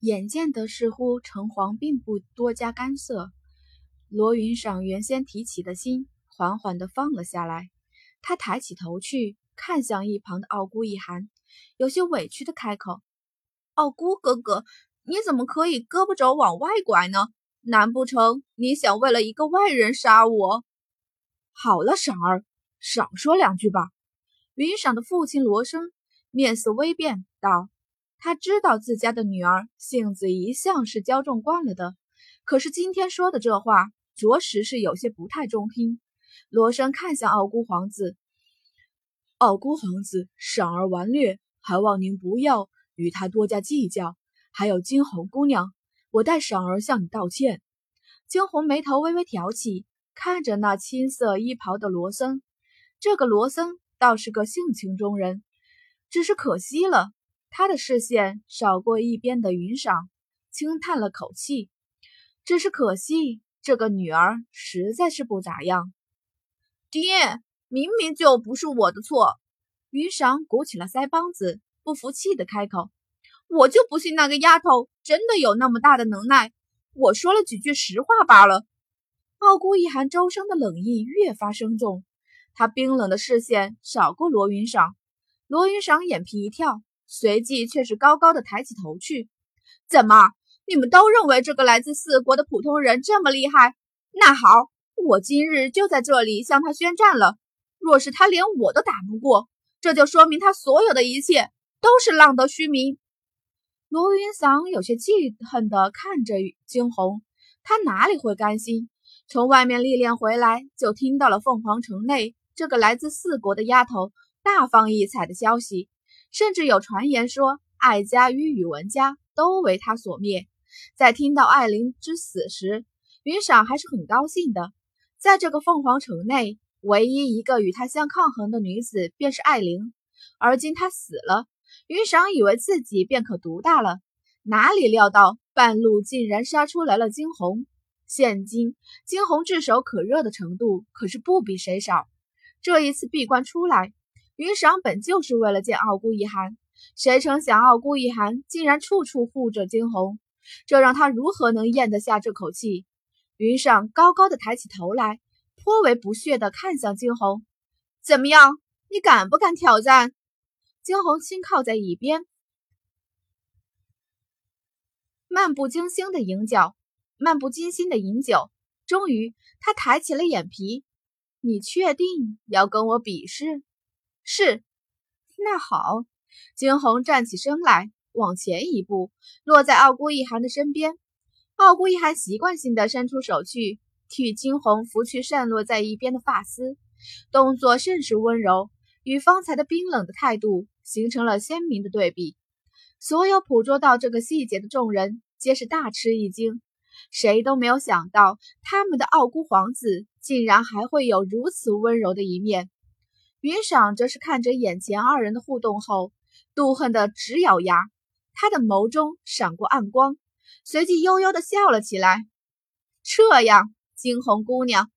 眼见得似乎城隍并不多加干涉，罗云赏原先提起的心缓缓地放了下来。他抬起头去，看向一旁的傲孤一寒，有些委屈地开口：“傲孤哥哥，你怎么可以胳膊肘往外拐呢？难不成你想为了一个外人杀我？”好了，婶儿，少说两句吧。云赏的父亲罗生面色微变，道：“他知道自家的女儿性子一向是骄纵惯了的，可是今天说的这话，着实是有些不太中听。”罗生看向傲孤皇子，傲孤皇子，赏儿顽劣，还望您不要与他多加计较。还有惊鸿姑娘，我代赏儿向你道歉。惊鸿眉头微微挑起，看着那青色衣袍的罗森。这个罗森倒是个性情中人，只是可惜了。他的视线扫过一边的云裳，轻叹了口气。只是可惜，这个女儿实在是不咋样。爹，明明就不是我的错。云裳鼓起了腮帮子，不服气的开口：“我就不信那个丫头真的有那么大的能耐。我说了几句实话罢了。”傲孤一寒周身的冷意越发深重，他冰冷的视线扫过罗云裳，罗云裳眼皮一跳，随即却是高高的抬起头去：“怎么，你们都认为这个来自四国的普通人这么厉害？那好。”我今日就在这里向他宣战了。若是他连我都打不过，这就说明他所有的一切都是浪得虚名。罗云裳有些气恨地看着惊鸿，他哪里会甘心？从外面历练回来，就听到了凤凰城内这个来自四国的丫头大放异彩的消息，甚至有传言说艾家与宇文家都为他所灭。在听到艾琳之死时，云裳还是很高兴的。在这个凤凰城内，唯一一个与他相抗衡的女子便是艾琳。而今她死了，云裳以为自己便可独大了，哪里料到半路竟然杀出来了惊鸿。现今惊鸿炙手可热的程度可是不比谁少。这一次闭关出来，云裳本就是为了见傲孤一寒，谁成想傲孤一寒竟然处处护着惊鸿，这让他如何能咽得下这口气？云裳高高的抬起头来，颇为不屑的看向惊鸿：“怎么样，你敢不敢挑战？”惊鸿轻靠在椅边，漫不经心的饮酒，漫不经心的饮酒。终于，他抬起了眼皮：“你确定要跟我比试？”“是。”“那好。”惊鸿站起身来，往前一步，落在傲孤一寒的身边。傲孤一寒习惯性的伸出手去替惊鸿拂去散落在一边的发丝，动作甚是温柔，与方才的冰冷的态度形成了鲜明的对比。所有捕捉到这个细节的众人皆是大吃一惊，谁都没有想到他们的傲孤皇子竟然还会有如此温柔的一面。云赏则是看着眼前二人的互动后，妒恨的直咬牙，他的眸中闪过暗光。随即悠悠的笑了起来。这样，惊鸿姑娘，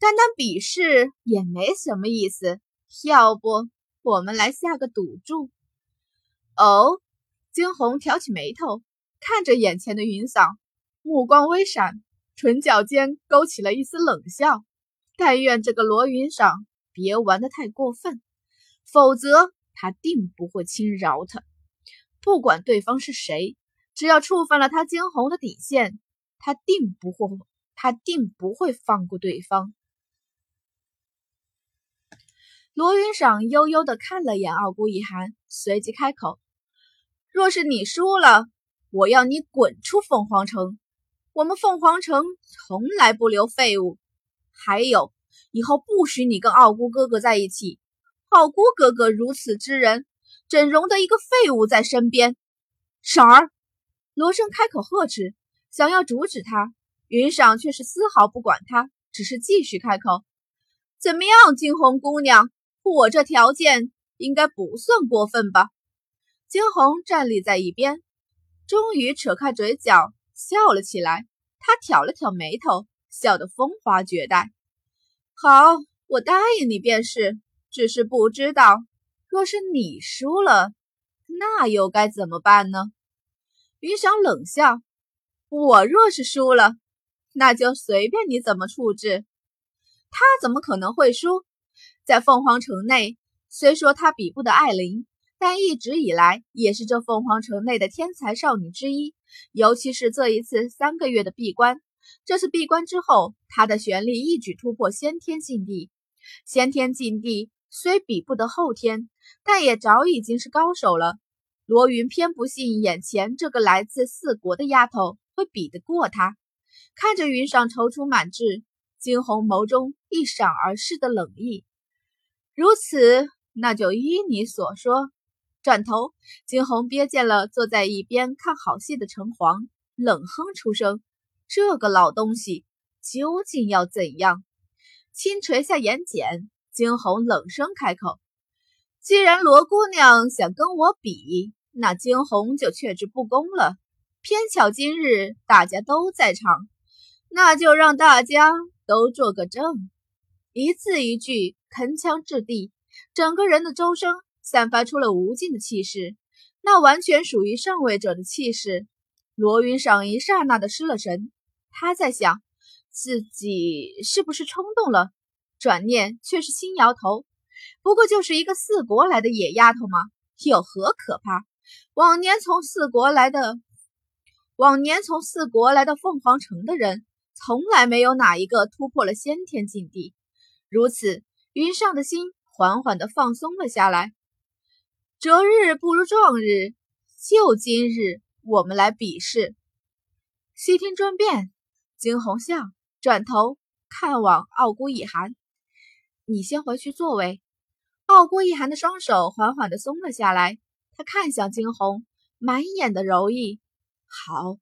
单单比试也没什么意思。要不，我们来下个赌注？哦，惊鸿挑起眉头，看着眼前的云裳，目光微闪，唇角间勾起了一丝冷笑。但愿这个罗云裳别玩的太过分，否则他定不会轻饶他。不管对方是谁。只要触犯了他惊鸿的底线，他定不会，他定不会放过对方。罗云赏悠悠的看了眼傲孤一寒，随即开口：“若是你输了，我要你滚出凤凰城。我们凤凰城从来不留废物。还有，以后不许你跟傲孤哥哥在一起。傲孤哥哥如此之人，怎容得一个废物在身边？婶儿。”罗生开口呵斥，想要阻止他，云裳却是丝毫不管他，只是继续开口：“怎么样，惊鸿姑娘，我这条件应该不算过分吧？”惊鸿站立在一边，终于扯开嘴角笑了起来。他挑了挑眉头，笑得风华绝代：“好，我答应你便是。只是不知道，若是你输了，那又该怎么办呢？”云裳冷笑：“我若是输了，那就随便你怎么处置。他怎么可能会输？在凤凰城内，虽说他比不得艾琳，但一直以来也是这凤凰城内的天才少女之一。尤其是这一次三个月的闭关，这次闭关之后，他的玄力一举突破先天境地。先天境地虽比不得后天，但也早已经是高手了。罗云偏不信眼前这个来自四国的丫头会比得过他。看着云上踌躇满志，惊鸿眸中一闪而逝的冷意。如此，那就依你所说。转头，惊鸿瞥见了坐在一边看好戏的城隍，冷哼出声：“这个老东西究竟要怎样？”轻垂下眼睑，惊鸿冷声开口：“既然罗姑娘想跟我比，那惊鸿就却之不恭了。偏巧今日大家都在场，那就让大家都做个证。”一字一句铿锵掷地，整个人的周身散发出了无尽的气势，那完全属于上位者的气势。罗云裳一刹那的失了神，他在想。自己是不是冲动了？转念却是轻摇头。不过就是一个四国来的野丫头嘛，有何可怕？往年从四国来的，往年从四国来到凤凰城的人，从来没有哪一个突破了先天境地。如此，云上的心缓缓地放松了下来。择日不如撞日，就今日，我们来比试。悉听专变，惊鸿笑。转头看往傲孤一寒，你先回去坐位。傲孤一寒的双手缓缓地松了下来，他看向惊鸿，满眼的柔意。好，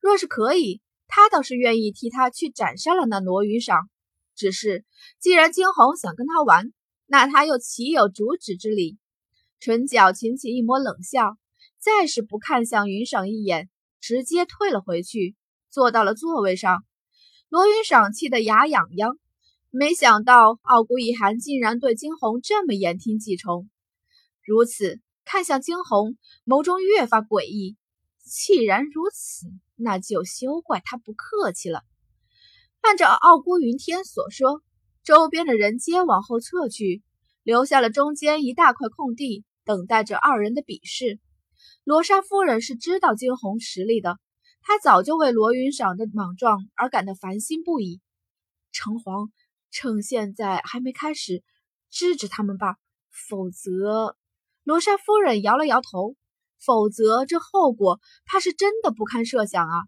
若是可以，他倒是愿意替他去斩杀了那罗云裳。只是既然惊鸿想跟他玩，那他又岂有阻止之理？唇角噙起一抹冷笑，再是不看向云裳一眼，直接退了回去，坐到了座位上。罗云赏气得牙痒痒，没想到傲孤一寒竟然对惊鸿这么言听计从。如此看向惊鸿，眸中越发诡异。既然如此，那就休怪他不客气了。按照傲孤云天所说，周边的人皆往后撤去，留下了中间一大块空地，等待着二人的比试。罗莎夫人是知道惊鸿实力的。他早就为罗云赏的莽撞而感到烦心不已。城隍，趁现在还没开始，制止他们吧，否则……罗莎夫人摇了摇头，否则这后果怕是真的不堪设想啊！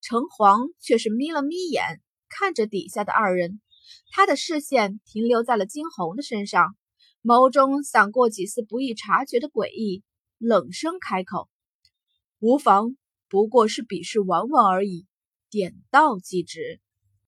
城隍却是眯了眯眼，看着底下的二人，他的视线停留在了惊鸿的身上，眸中闪过几丝不易察觉的诡异，冷声开口：“无妨。”不过是比试玩玩而已，点到即止。